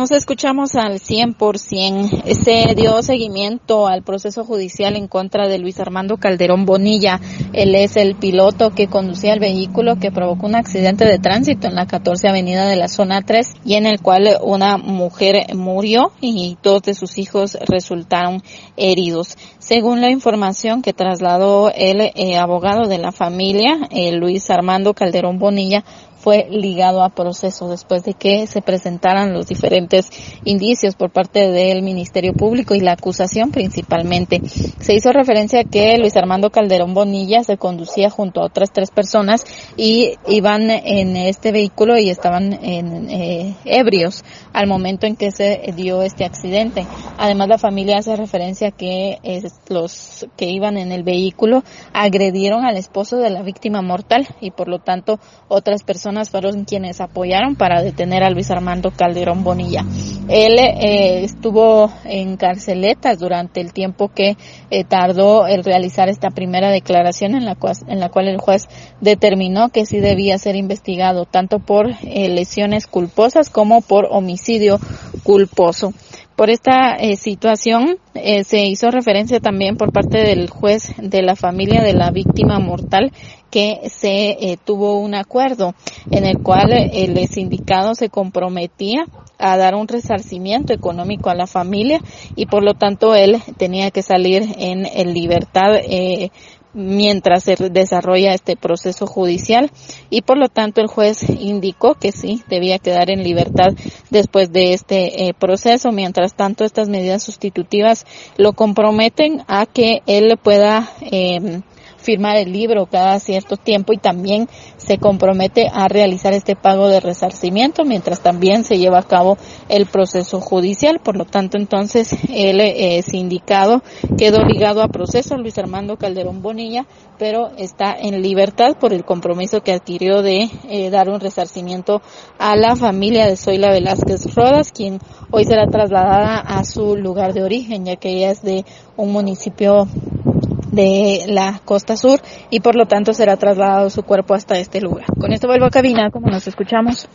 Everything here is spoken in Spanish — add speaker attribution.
Speaker 1: Nos escuchamos al 100%. Se dio seguimiento al proceso judicial en contra de Luis Armando Calderón Bonilla. Él es el piloto que conducía el vehículo que provocó un accidente de tránsito en la 14 Avenida de la Zona 3 y en el cual una mujer murió y dos de sus hijos resultaron heridos. Según la información que trasladó el eh, abogado de la familia, eh, Luis Armando Calderón Bonilla, fue ligado a proceso después de que se presentaran los diferentes indicios por parte del Ministerio Público y la acusación principalmente. Se hizo referencia a que Luis Armando Calderón Bonilla se conducía junto a otras tres personas y iban en este vehículo y estaban en, eh, ebrios al momento en que se dio este accidente. Además, la familia hace referencia a que los que iban en el vehículo agredieron al esposo de la víctima mortal y por lo tanto otras personas fueron quienes apoyaron para detener a Luis Armando Calderón Bonilla. Él eh, estuvo en carceletas durante el tiempo que eh, tardó el realizar esta primera declaración en la, cual, en la cual el juez determinó que sí debía ser investigado tanto por eh, lesiones culposas como por homicidio culposo. Por esta eh, situación eh, se hizo referencia también por parte del juez de la familia de la víctima mortal que se eh, tuvo un acuerdo en el cual el sindicado se comprometía a dar un resarcimiento económico a la familia y por lo tanto él tenía que salir en, en libertad mientras se desarrolla este proceso judicial y por lo tanto el juez indicó que sí debía quedar en libertad después de este eh, proceso. Mientras tanto estas medidas sustitutivas lo comprometen a que él pueda eh, firmar el libro cada cierto tiempo y también se compromete a realizar este pago de resarcimiento mientras también se lleva a cabo el proceso judicial. Por lo tanto, entonces el eh, sindicado quedó ligado a proceso Luis Armando Calderón Bonilla, pero está en libertad por el compromiso que adquirió de eh, dar un resarcimiento a la familia de Zoila Velázquez Rodas, quien hoy será trasladada a su lugar de origen, ya que ella es de un municipio de la costa sur y por lo tanto será trasladado su cuerpo hasta este lugar. Con esto vuelvo a cabina, como nos escuchamos.